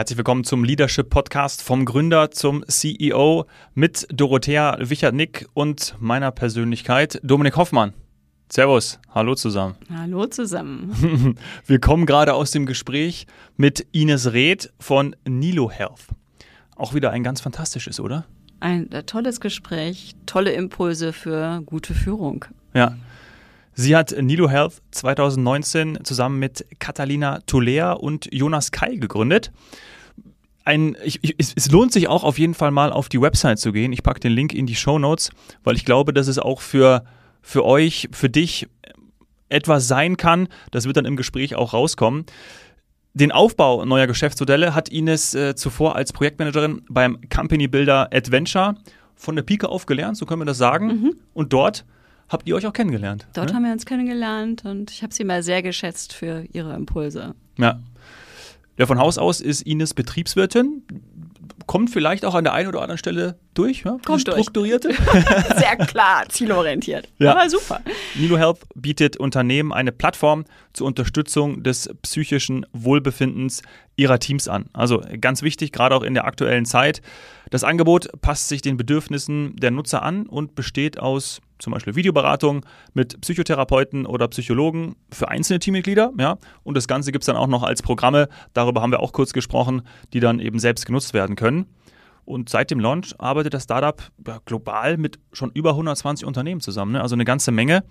Herzlich willkommen zum Leadership Podcast vom Gründer zum CEO mit Dorothea Wichert-Nick und meiner Persönlichkeit Dominik Hoffmann. Servus, hallo zusammen. Hallo zusammen. Wir kommen gerade aus dem Gespräch mit Ines Reth von Nilo Health. Auch wieder ein ganz fantastisches, oder? Ein äh, tolles Gespräch, tolle Impulse für gute Führung. Ja. Sie hat Nilo Health 2019 zusammen mit Catalina Tulea und Jonas Kai gegründet. Ein, ich, ich, es lohnt sich auch auf jeden Fall mal auf die Website zu gehen. Ich packe den Link in die Show Notes, weil ich glaube, dass es auch für, für euch, für dich etwas sein kann. Das wird dann im Gespräch auch rauskommen. Den Aufbau neuer Geschäftsmodelle hat Ines äh, zuvor als Projektmanagerin beim Company Builder Adventure von der Pike auf gelernt, so können wir das sagen. Mhm. Und dort habt ihr euch auch kennengelernt. Dort ne? haben wir uns kennengelernt und ich habe sie mal sehr geschätzt für ihre Impulse. Ja. Ja, von Haus aus ist Ines Betriebswirtin. Kommt vielleicht auch an der einen oder anderen Stelle durch, ja? Kommt strukturierte. Durch. Sehr klar, zielorientiert. Ja. Aber super. Nilo Health bietet Unternehmen eine Plattform zur Unterstützung des psychischen Wohlbefindens ihrer Teams an. Also ganz wichtig, gerade auch in der aktuellen Zeit. Das Angebot passt sich den Bedürfnissen der Nutzer an und besteht aus zum Beispiel Videoberatung mit Psychotherapeuten oder Psychologen für einzelne Teammitglieder. Ja? Und das Ganze gibt es dann auch noch als Programme, darüber haben wir auch kurz gesprochen, die dann eben selbst genutzt werden können. Und seit dem Launch arbeitet das Startup global mit schon über 120 Unternehmen zusammen. Ne? Also eine ganze Menge.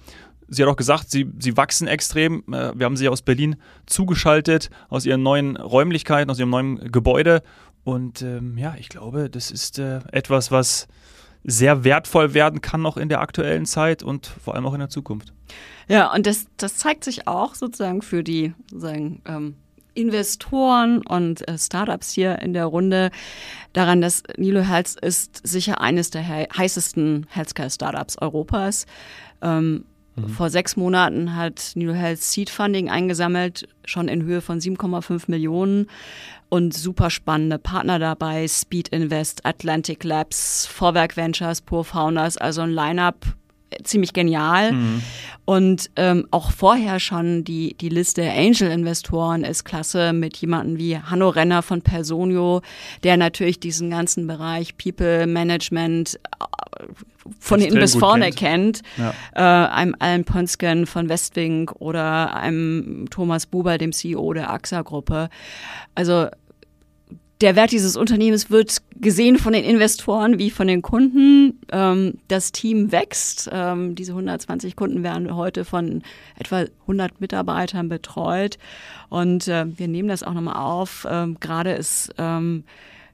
Sie hat auch gesagt, sie, sie wachsen extrem. Äh, wir haben sie aus Berlin zugeschaltet, aus ihren neuen Räumlichkeiten, aus ihrem neuen Gebäude. Und ähm, ja, ich glaube, das ist äh, etwas, was sehr wertvoll werden kann noch in der aktuellen Zeit und vor allem auch in der Zukunft. Ja, und das, das zeigt sich auch sozusagen für die sozusagen, ähm, Investoren und äh, Startups hier in der Runde daran, dass Nilo Health ist sicher eines der he heißesten Healthcare-Startups Europas. Ähm, mhm. Vor sechs Monaten hat Nilo Health Seed Funding eingesammelt, schon in Höhe von 7,5 Millionen und super spannende Partner dabei, Speed Invest, Atlantic Labs, Vorwerk Ventures, Pure Founders, also ein Line-up ziemlich genial. Mhm. Und ähm, auch vorher schon die, die Liste der Angel-Investoren ist klasse mit jemandem wie Hanno Renner von Personio, der natürlich diesen ganzen Bereich People Management äh, von hinten bis vorne kennt. kennt. Ja. Äh, einem Alan Ponsken von Westwing oder einem Thomas Buber, dem CEO der AXA-Gruppe. Also der Wert dieses Unternehmens wird gesehen von den Investoren wie von den Kunden. Ähm, das Team wächst. Ähm, diese 120 Kunden werden heute von etwa 100 Mitarbeitern betreut. Und äh, wir nehmen das auch nochmal auf. Ähm, Gerade ist ähm,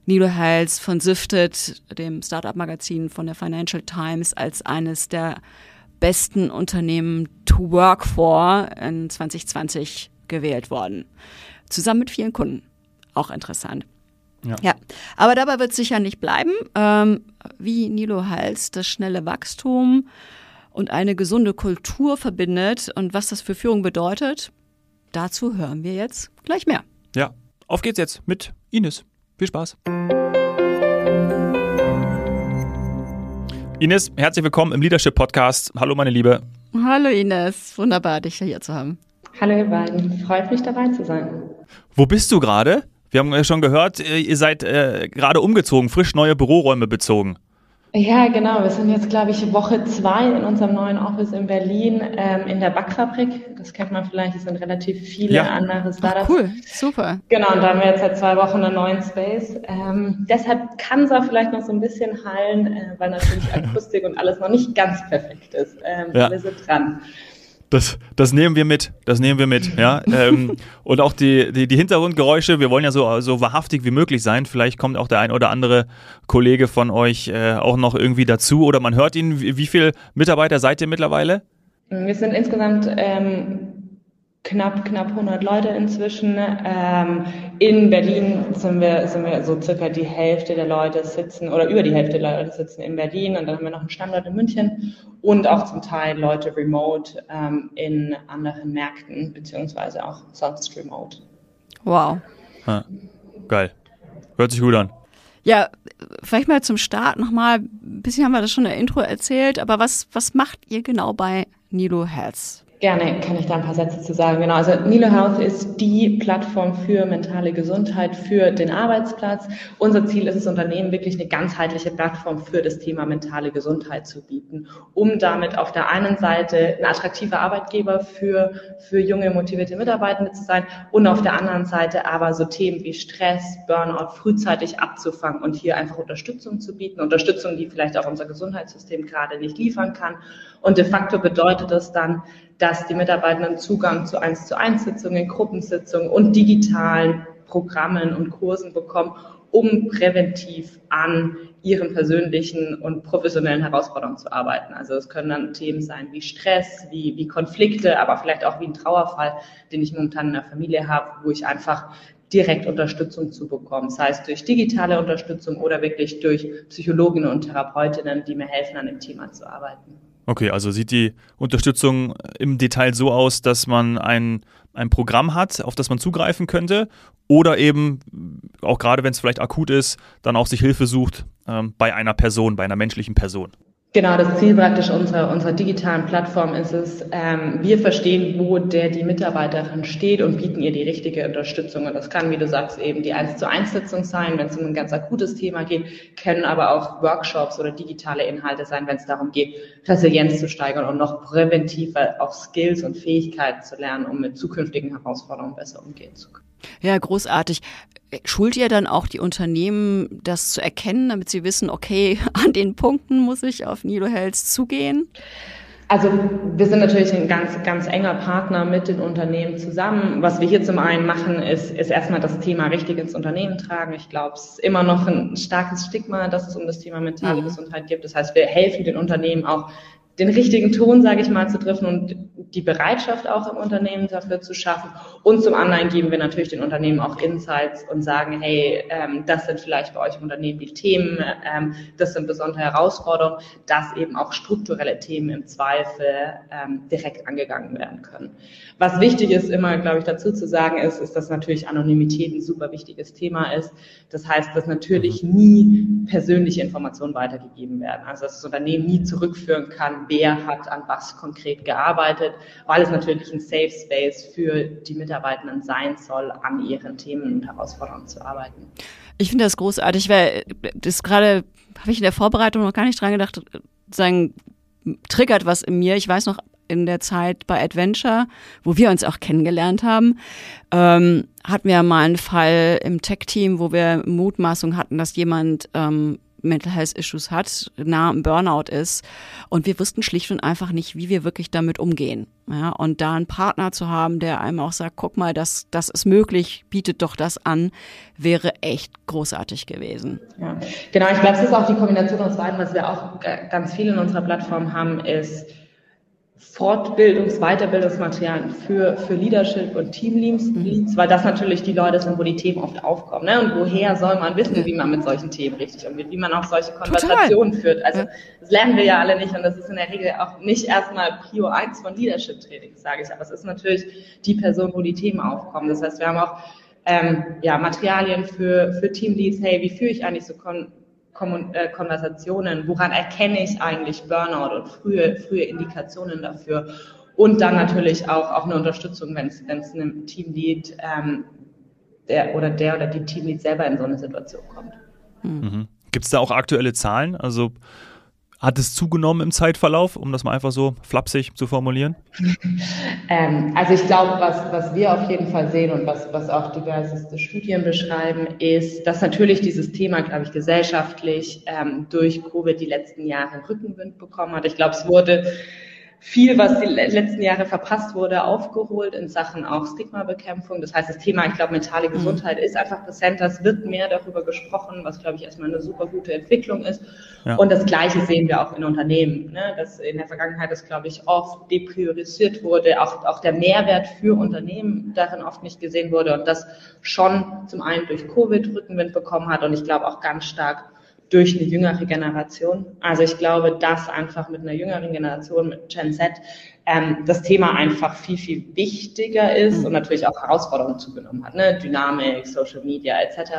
Nilo Heils von Sifted, dem Startup-Magazin von der Financial Times, als eines der besten Unternehmen to work for in 2020 gewählt worden. Zusammen mit vielen Kunden. Auch interessant. Ja. ja. aber dabei wird es sicher nicht bleiben. Ähm, wie Nilo Hals das schnelle Wachstum und eine gesunde Kultur verbindet und was das für Führung bedeutet, dazu hören wir jetzt gleich mehr. Ja, auf geht's jetzt mit Ines. Viel Spaß. Ines, herzlich willkommen im Leadership Podcast. Hallo, meine Liebe. Hallo, Ines. Wunderbar, dich hier zu haben. Hallo, ihr beiden. Freut mich, dabei zu sein. Wo bist du gerade? Wir haben ja schon gehört, äh, ihr seid äh, gerade umgezogen, frisch neue Büroräume bezogen. Ja, genau. Wir sind jetzt, glaube ich, Woche zwei in unserem neuen Office in Berlin ähm, in der Backfabrik. Das kennt man vielleicht, es sind relativ viele ja. andere Startups. Ach, cool, super. Genau, und da haben wir jetzt seit zwei Wochen einen neuen Space. Ähm, deshalb kann es auch vielleicht noch so ein bisschen hallen, äh, weil natürlich Akustik und alles noch nicht ganz perfekt ist. Ähm, ja. Wir sind dran. Das, das nehmen wir mit, das nehmen wir mit, ja. ähm, und auch die, die, die, Hintergrundgeräusche, wir wollen ja so, so wahrhaftig wie möglich sein. Vielleicht kommt auch der ein oder andere Kollege von euch äh, auch noch irgendwie dazu oder man hört ihn. Wie, wie viele Mitarbeiter seid ihr mittlerweile? Wir sind insgesamt ähm, knapp, knapp 100 Leute inzwischen. Ähm, in Berlin sind wir, sind wir so circa die Hälfte der Leute sitzen oder über die Hälfte der Leute sitzen in Berlin und dann haben wir noch einen Standort in München und auch zum Teil Leute remote ähm, in anderen Märkten beziehungsweise auch sonst remote. Wow. Ja, geil. Hört sich gut an. Ja, vielleicht mal zum Start nochmal, ein bisschen haben wir das schon in der Intro erzählt, aber was, was macht ihr genau bei Nilo Health? Gerne kann ich da ein paar Sätze zu sagen. Genau, also Nilo Health ist die Plattform für mentale Gesundheit für den Arbeitsplatz. Unser Ziel ist es, Unternehmen wirklich eine ganzheitliche Plattform für das Thema mentale Gesundheit zu bieten, um damit auf der einen Seite ein attraktiver Arbeitgeber für, für junge, motivierte Mitarbeitende zu sein und auf der anderen Seite aber so Themen wie Stress, Burnout frühzeitig abzufangen und hier einfach Unterstützung zu bieten. Unterstützung, die vielleicht auch unser Gesundheitssystem gerade nicht liefern kann. Und de facto bedeutet das dann, dass die Mitarbeitenden Zugang zu 1 zu 1 Sitzungen, Gruppensitzungen und digitalen Programmen und Kursen bekommen, um präventiv an ihren persönlichen und professionellen Herausforderungen zu arbeiten. Also es können dann Themen sein wie Stress, wie, wie Konflikte, aber vielleicht auch wie ein Trauerfall, den ich momentan in der Familie habe, wo ich einfach direkt Unterstützung zu bekommen, sei es durch digitale Unterstützung oder wirklich durch Psychologinnen und Therapeutinnen, die mir helfen, an dem Thema zu arbeiten. Okay, also sieht die Unterstützung im Detail so aus, dass man ein, ein Programm hat, auf das man zugreifen könnte oder eben, auch gerade wenn es vielleicht akut ist, dann auch sich Hilfe sucht ähm, bei einer Person, bei einer menschlichen Person. Genau, das Ziel praktisch unserer, unserer digitalen Plattform ist es, ähm, wir verstehen, wo der die Mitarbeiterin steht und bieten ihr die richtige Unterstützung. Und das kann, wie du sagst, eben die 1 zu 1 Sitzung sein, wenn es um ein ganz akutes Thema geht, können aber auch Workshops oder digitale Inhalte sein, wenn es darum geht, Resilienz zu steigern und noch präventiver auch Skills und Fähigkeiten zu lernen, um mit zukünftigen Herausforderungen besser umgehen zu können. Ja, großartig. Schult ihr dann auch die Unternehmen, das zu erkennen, damit sie wissen, okay, an den Punkten muss ich auf Nilo Health zugehen? Also wir sind natürlich ein ganz, ganz enger Partner mit den Unternehmen zusammen. Was wir hier zum einen machen, ist, ist erstmal das Thema richtig ins Unternehmen tragen. Ich glaube, es ist immer noch ein starkes Stigma, dass es um das Thema mentale mhm. Gesundheit gibt. Das heißt, wir helfen den Unternehmen auch den richtigen Ton, sage ich mal, zu treffen und die Bereitschaft auch im Unternehmen dafür zu schaffen. Und zum anderen geben wir natürlich den Unternehmen auch Insights und sagen, hey, ähm, das sind vielleicht bei euch im Unternehmen die Themen, ähm, das sind besondere Herausforderungen, dass eben auch strukturelle Themen im Zweifel ähm, direkt angegangen werden können. Was wichtig ist, immer, glaube ich, dazu zu sagen ist, ist, dass natürlich Anonymität ein super wichtiges Thema ist. Das heißt, dass natürlich nie persönliche Informationen weitergegeben werden. Also dass das Unternehmen nie zurückführen kann, wer hat an was konkret gearbeitet, weil es natürlich ein Safe Space für die Mitarbeitenden sein soll, an ihren Themen und Herausforderungen zu arbeiten. Ich finde das großartig, weil das gerade habe ich in der Vorbereitung noch gar nicht dran gedacht, sagen, triggert was in mir. Ich weiß noch, in der Zeit bei Adventure, wo wir uns auch kennengelernt haben, ähm, hatten wir mal einen Fall im Tech-Team, wo wir Mutmaßung hatten, dass jemand ähm, Mental Health Issues hat, nah am Burnout ist. Und wir wussten schlicht und einfach nicht, wie wir wirklich damit umgehen. Ja, und da einen Partner zu haben, der einem auch sagt, guck mal, das, das ist möglich, bietet doch das an, wäre echt großartig gewesen. Ja, genau. Ich glaube, es ist auch die Kombination aus beiden, was wir auch ganz viel in unserer Plattform haben, ist, Fortbildungs-, Weiterbildungsmaterialien für, für Leadership und Teamleads, mhm. weil das natürlich die Leute sind, wo die Themen oft aufkommen. Ne? Und woher soll man wissen, wie man mit solchen Themen richtig umgeht, wie man auch solche Konversationen Total. führt. Also das lernen wir ja alle nicht und das ist in der Regel auch nicht erstmal Prio 1 von Leadership-Trainings, sage ich. Aber es ist natürlich die Person, wo die Themen aufkommen. Das heißt, wir haben auch ähm, ja, Materialien für, für Teamleads, hey, wie führe ich eigentlich so Kon Konversationen, woran erkenne ich eigentlich Burnout und frühe, frühe Indikationen dafür. Und dann natürlich auch, auch eine Unterstützung, wenn es einem Teamlead ähm, der oder der oder die Teamlead selber in so eine Situation kommt. Mhm. Gibt es da auch aktuelle Zahlen? Also hat es zugenommen im Zeitverlauf, um das mal einfach so flapsig zu formulieren? ähm, also ich glaube, was, was wir auf jeden Fall sehen und was, was auch diverseste Studien beschreiben, ist, dass natürlich dieses Thema, glaube ich, gesellschaftlich ähm, durch Covid die letzten Jahre Rückenwind bekommen hat. Ich glaube, es wurde viel, was die letzten Jahre verpasst wurde, aufgeholt in Sachen auch Stigmabekämpfung. Das heißt, das Thema, ich glaube, mentale mhm. Gesundheit ist einfach präsenter. Es wird mehr darüber gesprochen, was, glaube ich, erstmal eine super gute Entwicklung ist. Ja. Und das Gleiche sehen wir auch in Unternehmen, ne? dass in der Vergangenheit das, glaube ich, oft depriorisiert wurde, auch, auch der Mehrwert für Unternehmen darin oft nicht gesehen wurde und das schon zum einen durch Covid Rückenwind bekommen hat und ich glaube auch ganz stark durch eine jüngere Generation. Also ich glaube, dass einfach mit einer jüngeren Generation, mit Gen Z, ähm, das Thema einfach viel, viel wichtiger ist mhm. und natürlich auch Herausforderungen zugenommen hat, ne? Dynamik, Social Media etc.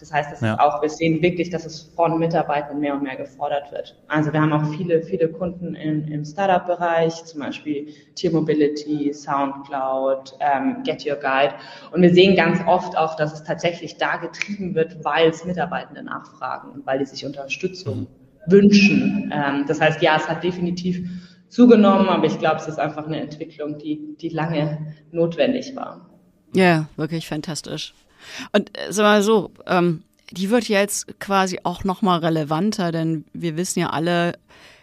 Das heißt, das ja. ist auch, wir sehen wirklich, dass es von Mitarbeitern mehr und mehr gefordert wird. Also wir haben auch viele, viele Kunden im, im Startup-Bereich, zum Beispiel Tier Mobility, Soundcloud, ähm, Get Your Guide. Und wir sehen ganz oft auch, dass es tatsächlich da getrieben wird, weil es Mitarbeitende nachfragen und weil die sich Unterstützung mhm. wünschen. Ähm, das heißt, ja, es hat definitiv zugenommen, aber ich glaube, es ist einfach eine Entwicklung, die, die lange notwendig war. Ja, wirklich fantastisch. Und äh, sag mal so, ähm, die wird jetzt quasi auch nochmal relevanter, denn wir wissen ja alle,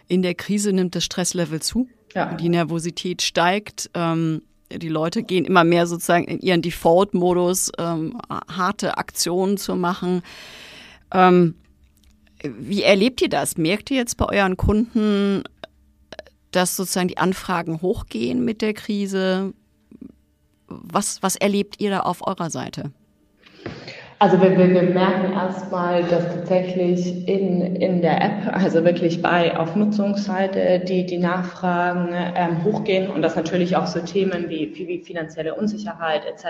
in der Krise nimmt das Stresslevel zu, ja. die Nervosität steigt, ähm, die Leute gehen immer mehr sozusagen in ihren Default-Modus, ähm, harte Aktionen zu machen. Ähm, wie erlebt ihr das? Merkt ihr jetzt bei euren Kunden, dass sozusagen die Anfragen hochgehen mit der Krise? Was, was erlebt ihr da auf eurer Seite? Also wir, wir, wir merken erstmal, dass tatsächlich in, in der App, also wirklich bei auf Nutzungsseite, die, die Nachfragen ähm, hochgehen und dass natürlich auch so Themen wie, wie finanzielle Unsicherheit etc.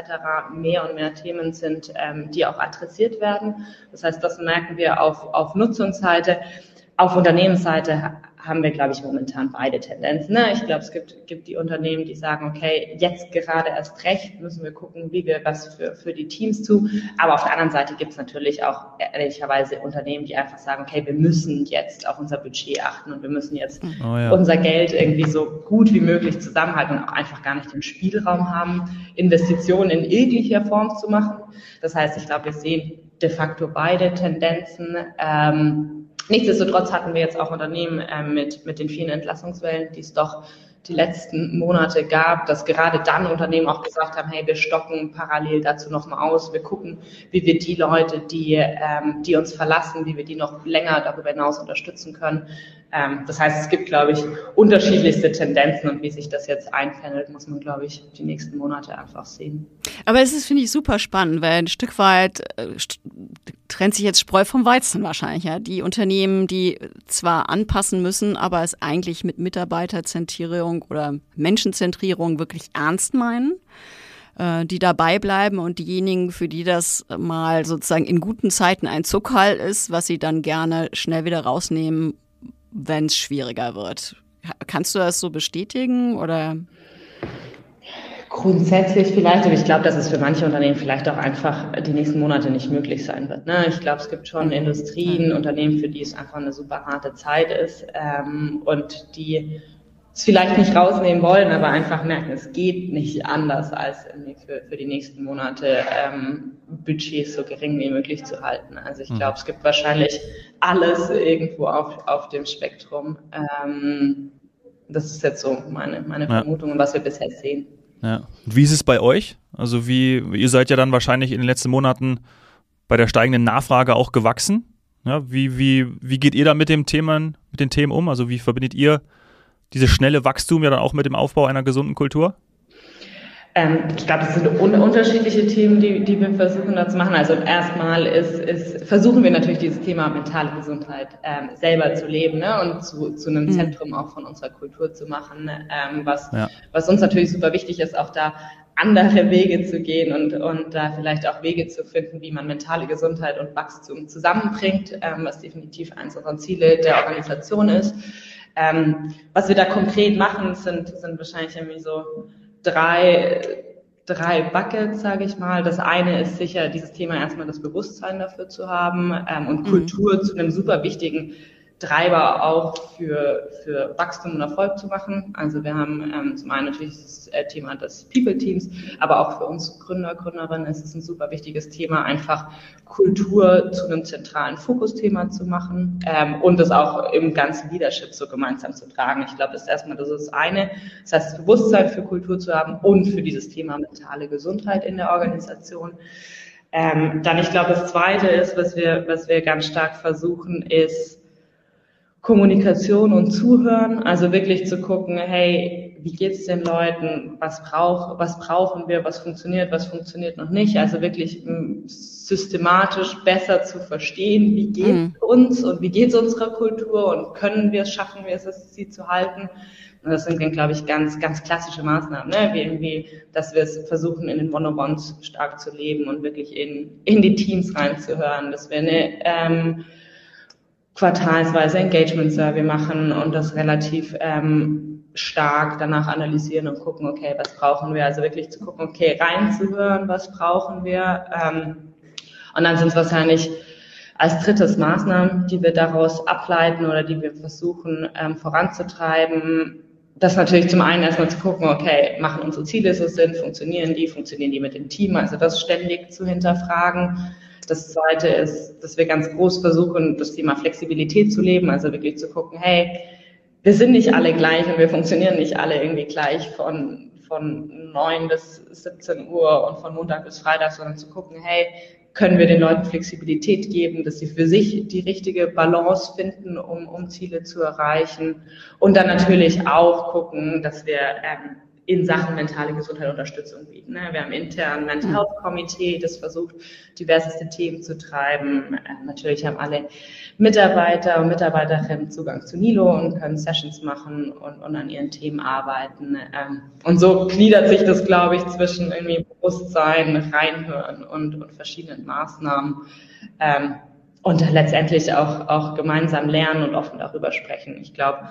mehr und mehr Themen sind, ähm, die auch adressiert werden. Das heißt, das merken wir auf, auf Nutzungsseite. Auf Unternehmensseite haben wir, glaube ich, momentan beide Tendenzen. Ne? Ich glaube, es gibt, gibt die Unternehmen, die sagen, okay, jetzt gerade erst recht müssen wir gucken, wie wir was für, für die Teams zu. Aber auf der anderen Seite gibt es natürlich auch ehrlicherweise Unternehmen, die einfach sagen, okay, wir müssen jetzt auf unser Budget achten und wir müssen jetzt oh ja. unser Geld irgendwie so gut wie möglich zusammenhalten und auch einfach gar nicht den Spielraum haben, Investitionen in jeglicher Form zu machen. Das heißt, ich glaube, wir sehen de facto beide Tendenzen. Ähm, Nichtsdestotrotz hatten wir jetzt auch Unternehmen äh, mit, mit den vielen Entlassungswellen, die es doch die letzten Monate gab, dass gerade dann Unternehmen auch gesagt haben, hey, wir stocken parallel dazu nochmal aus, wir gucken, wie wir die Leute, die, ähm, die uns verlassen, wie wir die noch länger darüber hinaus unterstützen können. Ähm, das heißt, es gibt, glaube ich, unterschiedlichste Tendenzen und wie sich das jetzt einpendelt, muss man, glaube ich, die nächsten Monate einfach sehen. Aber es ist, finde ich, super spannend, weil ein Stück weit äh, trennt sich jetzt Spreu vom Weizen wahrscheinlich. Ja? Die Unternehmen, die zwar anpassen müssen, aber es eigentlich mit Mitarbeiterzentrierung oder Menschenzentrierung wirklich ernst meinen äh, die dabei bleiben und diejenigen, für die das mal sozusagen in guten Zeiten ein Zuckerhall ist, was sie dann gerne schnell wieder rausnehmen wenn es schwieriger wird. Kannst du das so bestätigen oder? Grundsätzlich vielleicht, aber ich glaube, dass es für manche Unternehmen vielleicht auch einfach die nächsten Monate nicht möglich sein wird. Ne? Ich glaube, es gibt schon mhm. Industrien, Unternehmen, für die es einfach eine super harte Zeit ist ähm, und die es vielleicht nicht rausnehmen wollen, aber einfach merken, es geht nicht anders, als für, für die nächsten Monate ähm, Budgets so gering wie möglich zu halten. Also ich mhm. glaube, es gibt wahrscheinlich alles irgendwo auf, auf dem Spektrum. Ähm, das ist jetzt so meine, meine. Vermutung und was wir bisher sehen. Ja. Und wie ist es bei euch? Also wie, ihr seid ja dann wahrscheinlich in den letzten Monaten bei der steigenden Nachfrage auch gewachsen. Ja, wie, wie, wie geht ihr da mit dem Themen, mit den Themen um? Also wie verbindet ihr dieses schnelle Wachstum ja dann auch mit dem Aufbau einer gesunden Kultur? Ähm, ich glaube, das sind un unterschiedliche Themen, die, die wir versuchen da zu machen. Also erstmal ist, ist, versuchen wir natürlich dieses Thema mentale Gesundheit ähm, selber zu leben ne? und zu, zu einem mhm. Zentrum auch von unserer Kultur zu machen, ähm, was, ja. was uns natürlich super wichtig ist, auch da andere Wege zu gehen und, und da vielleicht auch Wege zu finden, wie man mentale Gesundheit und Wachstum zusammenbringt, ähm, was definitiv eines unserer Ziele der Organisation ist. Ähm, was wir da konkret machen, sind, sind wahrscheinlich irgendwie so drei, drei Buckets, sage ich mal. Das eine ist sicher, dieses Thema erstmal das Bewusstsein dafür zu haben ähm, und mhm. Kultur zu einem super wichtigen Treiber auch für, für Wachstum und Erfolg zu machen. Also wir haben ähm, zum einen natürlich das äh, Thema des People-Teams, aber auch für uns Gründer, Gründerinnen ist es ein super wichtiges Thema, einfach Kultur zu einem zentralen Fokusthema zu machen ähm, und das auch im ganzen Leadership so gemeinsam zu tragen. Ich glaube, das ist erstmal das, ist eine. Das heißt, das Bewusstsein für Kultur zu haben und für dieses Thema mentale Gesundheit in der Organisation. Ähm, dann, ich glaube, das zweite ist, was wir, was wir ganz stark versuchen, ist, Kommunikation und Zuhören, also wirklich zu gucken, hey, wie geht's den Leuten, was brauch, was brauchen wir, was funktioniert, was funktioniert noch nicht, also wirklich hm, systematisch besser zu verstehen, wie geht's mhm. uns und wie geht's unserer Kultur und können wir es, schaffen wir es, sie zu halten. Und das sind, glaube ich, ganz, ganz klassische Maßnahmen, ne? wie irgendwie, dass wir es versuchen, in den Monobonds stark zu leben und wirklich in, in die Teams reinzuhören, dass wir eine ähm, quartalsweise Engagement Survey machen und das relativ ähm, stark danach analysieren und gucken, okay, was brauchen wir? Also wirklich zu gucken, okay, reinzuhören, was brauchen wir? Ähm, und dann sind es wahrscheinlich als drittes Maßnahmen, die wir daraus ableiten oder die wir versuchen ähm, voranzutreiben, das natürlich zum einen erstmal zu gucken, okay, machen unsere Ziele so Sinn, funktionieren die, funktionieren die mit dem Team, also das ständig zu hinterfragen. Das zweite ist, dass wir ganz groß versuchen, das Thema Flexibilität zu leben, also wirklich zu gucken, hey, wir sind nicht alle gleich und wir funktionieren nicht alle irgendwie gleich von, von 9 bis 17 Uhr und von Montag bis Freitag, sondern zu gucken, hey, können wir den Leuten Flexibilität geben, dass sie für sich die richtige Balance finden, um, um Ziele zu erreichen. Und dann natürlich auch gucken, dass wir ähm, in Sachen mentale Gesundheit Unterstützung bieten. Ne? Wir haben intern Mental Health Komitee, das versucht, diverseste Themen zu treiben. Ähm, natürlich haben alle Mitarbeiter und Mitarbeiterinnen Zugang zu Nilo und können Sessions machen und, und an ihren Themen arbeiten. Ähm, und so gliedert sich das, glaube ich, zwischen irgendwie Bewusstsein, Reinhören und, und verschiedenen Maßnahmen. Ähm, und letztendlich auch, auch gemeinsam lernen und offen darüber sprechen. Ich glaube,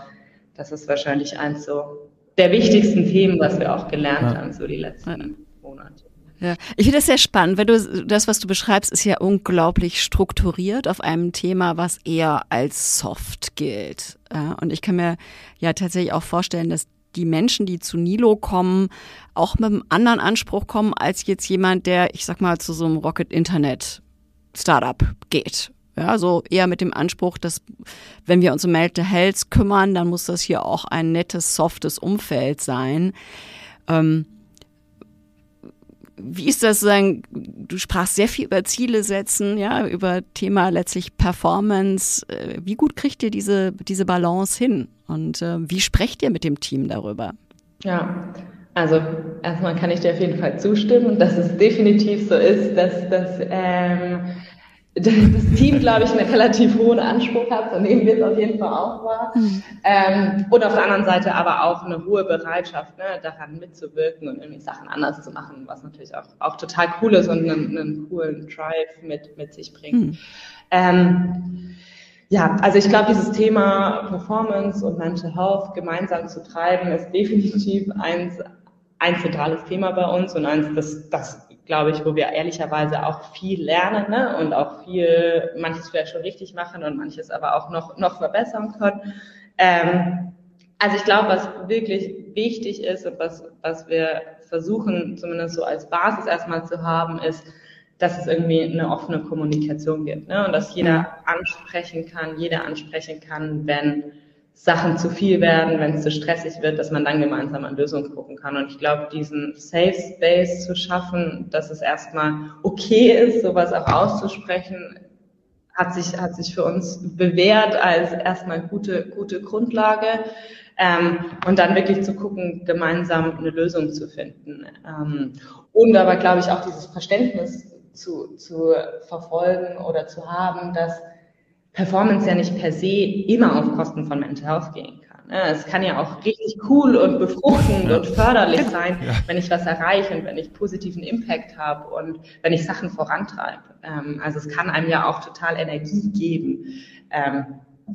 das ist wahrscheinlich eins so der wichtigsten Themen, was wir auch gelernt ja. haben, so die letzten Monate. Ja, ich finde das sehr spannend, weil du das, was du beschreibst, ist ja unglaublich strukturiert auf einem Thema, was eher als soft gilt. Und ich kann mir ja tatsächlich auch vorstellen, dass die Menschen, die zu Nilo kommen, auch mit einem anderen Anspruch kommen als jetzt jemand, der, ich sag mal, zu so einem Rocket Internet Startup geht. Ja, so eher mit dem Anspruch, dass wenn wir uns um Mental Health kümmern, dann muss das hier auch ein nettes, softes Umfeld sein. Ähm, wie ist das sozusagen, du sprachst sehr viel über Ziele setzen, ja, über Thema letztlich Performance. Äh, wie gut kriegt ihr diese, diese Balance hin? Und äh, wie sprecht ihr mit dem Team darüber? Ja, also erstmal kann ich dir auf jeden Fall zustimmen, dass es definitiv so ist, dass, dass ähm, das Team, glaube ich, einen relativ hohen Anspruch hat, so nehmen wir es auf jeden Fall auch wahr. Mhm. Ähm, und auf der anderen Seite aber auch eine hohe Bereitschaft, ne, daran mitzuwirken und irgendwie Sachen anders zu machen, was natürlich auch, auch total cool ist und einen, einen coolen Drive mit, mit sich bringt. Mhm. Ähm, ja, also ich glaube, dieses Thema Performance und Mental Health gemeinsam zu treiben, ist definitiv eins, ein zentrales Thema bei uns und eins, das, das glaube ich, wo wir ehrlicherweise auch viel lernen ne? und auch viel, manches vielleicht schon richtig machen und manches aber auch noch, noch verbessern können. Ähm, also ich glaube, was wirklich wichtig ist und was, was wir versuchen, zumindest so als Basis erstmal zu haben, ist, dass es irgendwie eine offene Kommunikation gibt ne? und dass jeder ansprechen kann, jeder ansprechen kann, wenn Sachen zu viel werden, wenn es zu stressig wird, dass man dann gemeinsam an Lösungen gucken kann. Und ich glaube, diesen Safe Space zu schaffen, dass es erstmal okay ist, sowas auch auszusprechen, hat sich, hat sich für uns bewährt als erstmal gute, gute Grundlage. Ähm, und dann wirklich zu gucken, gemeinsam eine Lösung zu finden. Ähm, und aber, glaube ich, auch dieses Verständnis zu, zu verfolgen oder zu haben, dass Performance ja nicht per se immer auf Kosten von Mental Health gehen kann. Ne? Es kann ja auch richtig cool und befruchtend ja. und förderlich sein, ja. wenn ich was erreiche und wenn ich positiven Impact habe und wenn ich Sachen vorantreibe. Ähm, also es kann einem ja auch total Energie geben. Ähm,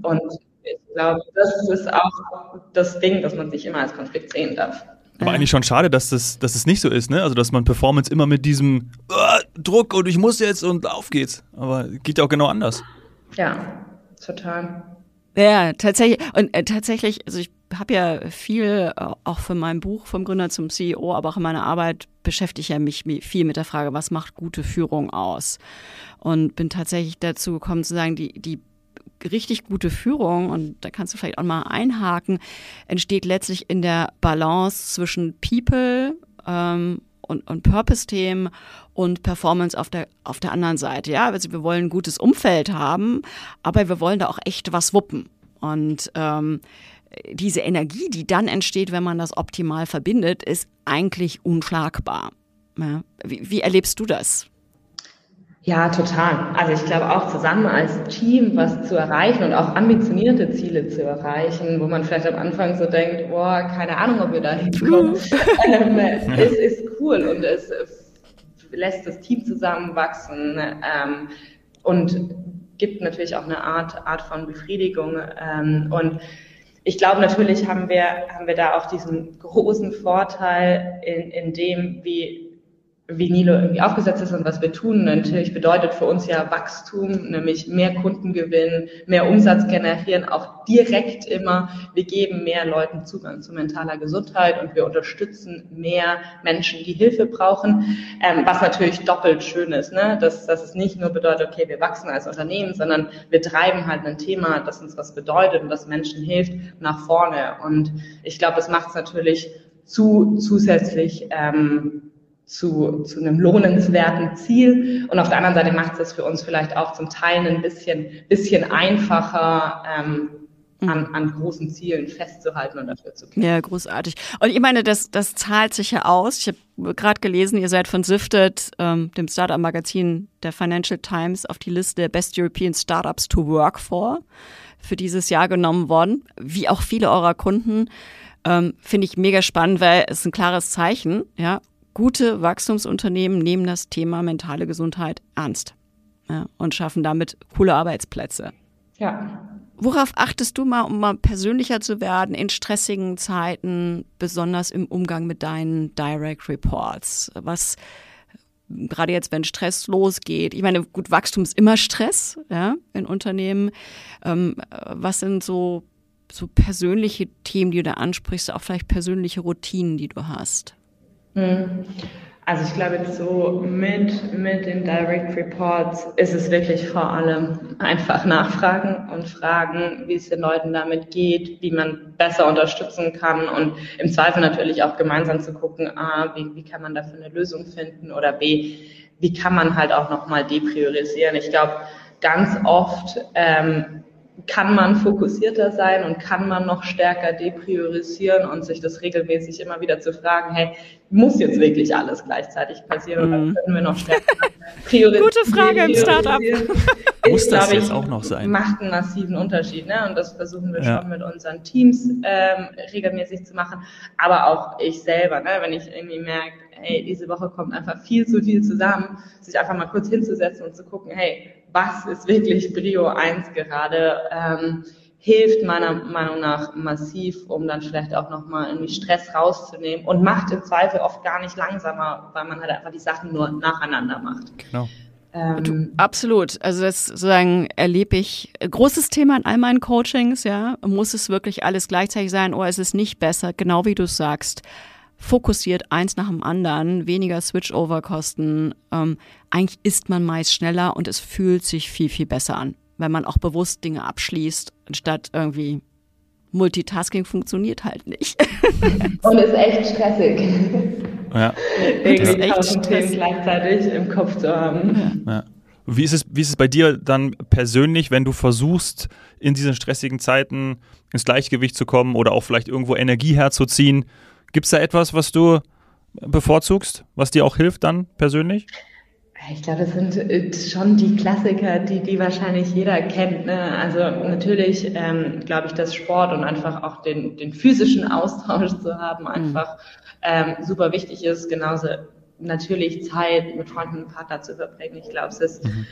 und ich glaube, das ist auch das Ding, dass man sich immer als Konflikt sehen darf. Aber eigentlich schon schade, dass das, dass das nicht so ist, ne? Also dass man Performance immer mit diesem Druck und ich muss jetzt und auf geht's. Aber geht ja auch genau anders. Ja, total. Ja, tatsächlich. Und äh, tatsächlich, also ich habe ja viel äh, auch für mein Buch vom Gründer zum CEO, aber auch in meiner Arbeit beschäftige ich mich viel mit der Frage, was macht gute Führung aus? Und bin tatsächlich dazu gekommen zu sagen, die, die richtig gute Führung, und da kannst du vielleicht auch mal einhaken, entsteht letztlich in der Balance zwischen People ähm, und, und Purpose-Themen und Performance auf der, auf der anderen Seite. Ja, also wir wollen ein gutes Umfeld haben, aber wir wollen da auch echt was wuppen. Und ähm, diese Energie, die dann entsteht, wenn man das optimal verbindet, ist eigentlich unschlagbar. Ja. Wie, wie erlebst du das? Ja, total. Also ich glaube auch zusammen als Team was zu erreichen und auch ambitionierte Ziele zu erreichen, wo man vielleicht am Anfang so denkt, boah, keine Ahnung, ob wir da hinkommen, ähm, es ist cool und es lässt das Team zusammenwachsen ähm, und gibt natürlich auch eine Art, Art von Befriedigung. Ähm, und ich glaube, natürlich haben wir, haben wir da auch diesen großen Vorteil in, in dem, wie wie Nilo irgendwie aufgesetzt ist und was wir tun. Natürlich bedeutet für uns ja Wachstum, nämlich mehr Kunden gewinnen, mehr Umsatz generieren, auch direkt immer. Wir geben mehr Leuten Zugang zu mentaler Gesundheit und wir unterstützen mehr Menschen, die Hilfe brauchen, ähm, was natürlich doppelt schön ist, ne? dass, dass es nicht nur bedeutet, okay, wir wachsen als Unternehmen, sondern wir treiben halt ein Thema, das uns was bedeutet und das Menschen hilft, nach vorne. Und ich glaube, es macht es natürlich zu, zusätzlich ähm, zu, zu einem lohnenswerten Ziel. Und auf der anderen Seite macht es für uns vielleicht auch zum Teil ein bisschen, bisschen einfacher, ähm, an, an großen Zielen festzuhalten und dafür zu kämpfen. Ja, großartig. Und ich meine, das, das zahlt sich ja aus. Ich habe gerade gelesen, ihr seid von Sifted, ähm, dem Startup-Magazin der Financial Times, auf die Liste der Best European Startups to Work for für dieses Jahr genommen worden, wie auch viele eurer Kunden. Ähm, Finde ich mega spannend, weil es ein klares Zeichen, ja, gute Wachstumsunternehmen nehmen das Thema mentale Gesundheit ernst ja, und schaffen damit coole Arbeitsplätze. Ja. Worauf achtest du mal, um mal persönlicher zu werden in stressigen Zeiten, besonders im Umgang mit deinen Direct Reports? Was gerade jetzt, wenn Stress losgeht, ich meine, gut, Wachstum ist immer Stress ja, in Unternehmen. Ähm, was sind so, so persönliche Themen, die du da ansprichst, auch vielleicht persönliche Routinen, die du hast? Hm. Also ich glaube jetzt so mit, mit den Direct Reports ist es wirklich vor allem einfach nachfragen und fragen, wie es den Leuten damit geht, wie man besser unterstützen kann und im Zweifel natürlich auch gemeinsam zu gucken, A, wie, wie kann man dafür eine Lösung finden oder B, wie kann man halt auch nochmal depriorisieren. Ich glaube, ganz oft ähm, kann man fokussierter sein und kann man noch stärker depriorisieren und sich das regelmäßig immer wieder zu fragen, hey, muss jetzt wirklich alles gleichzeitig passieren oder mhm. können wir noch stärker priorisieren? Gute Frage im Startup. muss das jetzt auch noch sein? Macht einen massiven Unterschied, ne? Und das versuchen wir ja. schon mit unseren Teams ähm, regelmäßig zu machen, aber auch ich selber, ne? Wenn ich irgendwie merke, hey, diese Woche kommt einfach viel zu viel zusammen, sich einfach mal kurz hinzusetzen und zu gucken, hey, was ist wirklich Brio 1 gerade, ähm, hilft meiner Meinung nach massiv, um dann vielleicht auch nochmal irgendwie Stress rauszunehmen und macht im Zweifel oft gar nicht langsamer, weil man halt einfach die Sachen nur nacheinander macht. Genau. Ähm, absolut. Also das sozusagen erlebe ich. Großes Thema in all meinen Coachings, ja. Muss es wirklich alles gleichzeitig sein oder ist es nicht besser, genau wie du sagst? Fokussiert eins nach dem anderen, weniger Switchover-Kosten. Ähm, eigentlich ist man meist schneller und es fühlt sich viel, viel besser an, wenn man auch bewusst Dinge abschließt, anstatt irgendwie Multitasking funktioniert halt nicht. und ist echt stressig. Ja. Irgendwie tausend Themen gleichzeitig im Kopf zu haben. Ja. Wie ist, es, wie ist es bei dir dann persönlich, wenn du versuchst, in diesen stressigen Zeiten ins Gleichgewicht zu kommen oder auch vielleicht irgendwo Energie herzuziehen? Gibt es da etwas, was du bevorzugst, was dir auch hilft dann persönlich? Ich glaube, das sind äh, schon die Klassiker, die, die wahrscheinlich jeder kennt. Ne? Also natürlich ähm, glaube ich, dass Sport und einfach auch den, den physischen Austausch zu haben mhm. einfach ähm, super wichtig ist. Genauso natürlich Zeit mit Freunden und Partner zu verbringen. Ich glaube, es ist mhm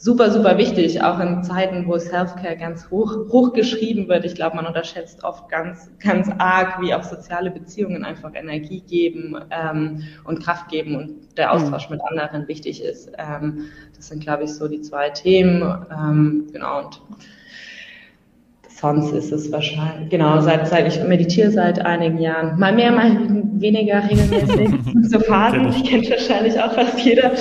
super, super wichtig, auch in Zeiten, wo Selfcare ganz hoch, hoch geschrieben wird. Ich glaube, man unterschätzt oft ganz, ganz arg, wie auch soziale Beziehungen einfach Energie geben ähm, und Kraft geben und der mhm. Austausch mit anderen wichtig ist. Ähm, das sind, glaube ich, so die zwei Themen. Ähm, genau. Und sonst ist es wahrscheinlich, genau, seit, seit ich meditiere seit einigen Jahren, mal mehr, mal weniger regelmäßig, so Phasen, ich. kenne wahrscheinlich auch fast jeder,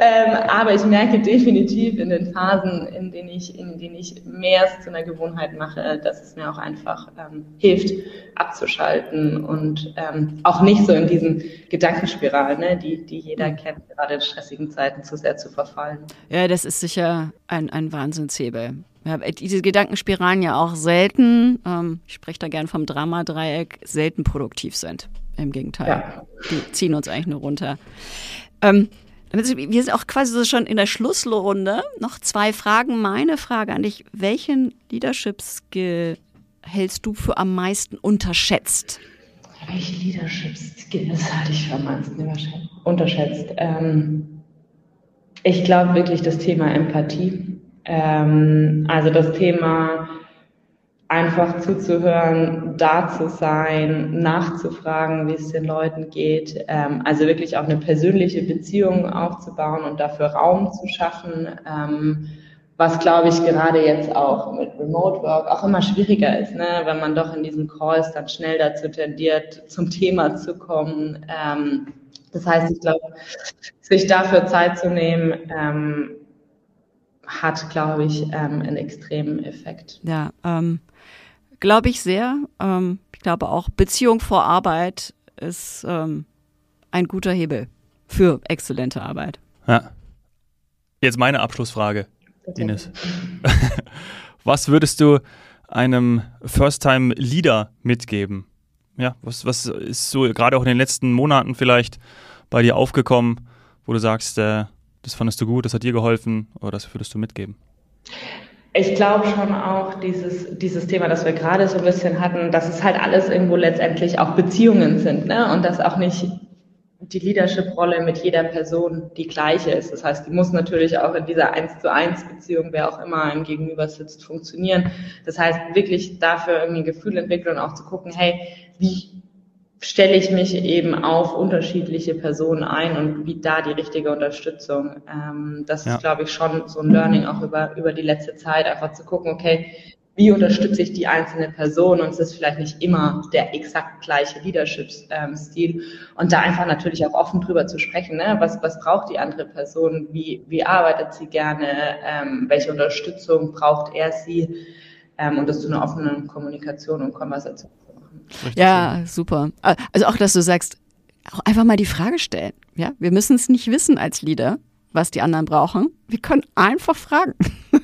ähm, aber ich merke definitiv in den Phasen, in denen ich, in denen ich mehr zu einer Gewohnheit mache, dass es mir auch einfach ähm, hilft, abzuschalten und ähm, auch nicht so in diesen Gedankenspiralen, ne, die, die jeder mhm. kennt, gerade in stressigen Zeiten zu sehr zu verfallen. Ja, das ist sicher ein, ein Wahnsinnshebel ja, diese Gedankenspiralen ja auch selten, ähm, ich spreche da gern vom Dramadreieck, selten produktiv sind. Im Gegenteil. Ja. Die ziehen uns eigentlich nur runter. Ähm, Wir sind auch quasi so schon in der Schlussrunde. Noch zwei Fragen. Meine Frage an dich. Welchen Leadership-Skill hältst du für am meisten unterschätzt? Welche Leadership-Skills halte ich für am meisten unterschätzt? Ähm, ich glaube wirklich das Thema Empathie. Ähm, also das Thema einfach zuzuhören, da zu sein, nachzufragen, wie es den Leuten geht. Ähm, also wirklich auch eine persönliche Beziehung aufzubauen und dafür Raum zu schaffen. Ähm, was glaube ich gerade jetzt auch mit Remote Work auch immer schwieriger ist, ne? wenn man doch in diesen Calls dann schnell dazu tendiert, zum Thema zu kommen. Ähm, das heißt, ich glaube, sich dafür Zeit zu nehmen, ähm, hat, glaube ich, ähm, einen extremen Effekt. Ja, ähm, glaube ich sehr. Ähm, ich glaube auch, Beziehung vor Arbeit ist ähm, ein guter Hebel für exzellente Arbeit. Ja. Jetzt meine Abschlussfrage. Ines. was würdest du einem First-Time-Leader mitgeben? Ja, was, was ist so gerade auch in den letzten Monaten vielleicht bei dir aufgekommen, wo du sagst, äh, das fandest du gut, das hat dir geholfen oder das würdest du mitgeben? Ich glaube schon auch dieses, dieses Thema, das wir gerade so ein bisschen hatten, dass es halt alles irgendwo letztendlich auch Beziehungen sind ne? und dass auch nicht die Leadership-Rolle mit jeder Person die gleiche ist. Das heißt, die muss natürlich auch in dieser eins zu eins Beziehung, wer auch immer einem gegenüber sitzt, funktionieren. Das heißt, wirklich dafür irgendwie ein Gefühl entwickeln und auch zu gucken, hey, wie stelle ich mich eben auf unterschiedliche Personen ein und wie da die richtige Unterstützung. Ähm, das ja. ist, glaube ich, schon so ein Learning auch über, über die letzte Zeit, einfach zu gucken, okay, wie unterstütze ich die einzelne Person und es ist vielleicht nicht immer der exakt gleiche Leadership-Stil und da einfach natürlich auch offen drüber zu sprechen, ne? was, was braucht die andere Person, wie, wie arbeitet sie gerne, ähm, welche Unterstützung braucht er sie ähm, und das zu einer offenen Kommunikation und Konversation. Richtig ja, schön. super. Also auch, dass du sagst, auch einfach mal die Frage stellen. Ja, wir müssen es nicht wissen als Leader, was die anderen brauchen. Wir können einfach fragen.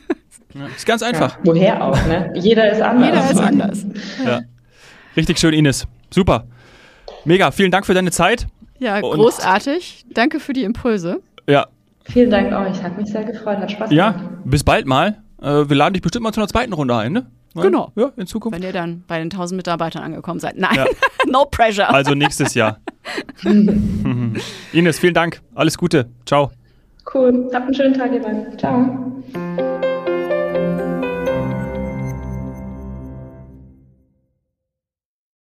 Ja, ist ganz einfach. Ja, woher auch, ne? Jeder ist anders. Jeder ist anders. Ja. Richtig schön, Ines. Super. Mega. Vielen Dank für deine Zeit. Ja, Und großartig. Danke für die Impulse. Ja. Vielen Dank euch. Hat mich sehr gefreut. Hat Spaß gemacht. Ja, bis bald mal. Äh, wir laden dich bestimmt mal zu einer zweiten Runde ein, ne? Genau. Ja, in Zukunft. Wenn ihr dann bei den 1000 Mitarbeitern angekommen seid. Nein, ja. no pressure. Also nächstes Jahr. Ines, vielen Dank. Alles Gute. Ciao. Cool. Habt einen schönen Tag, ihr beiden. Ciao.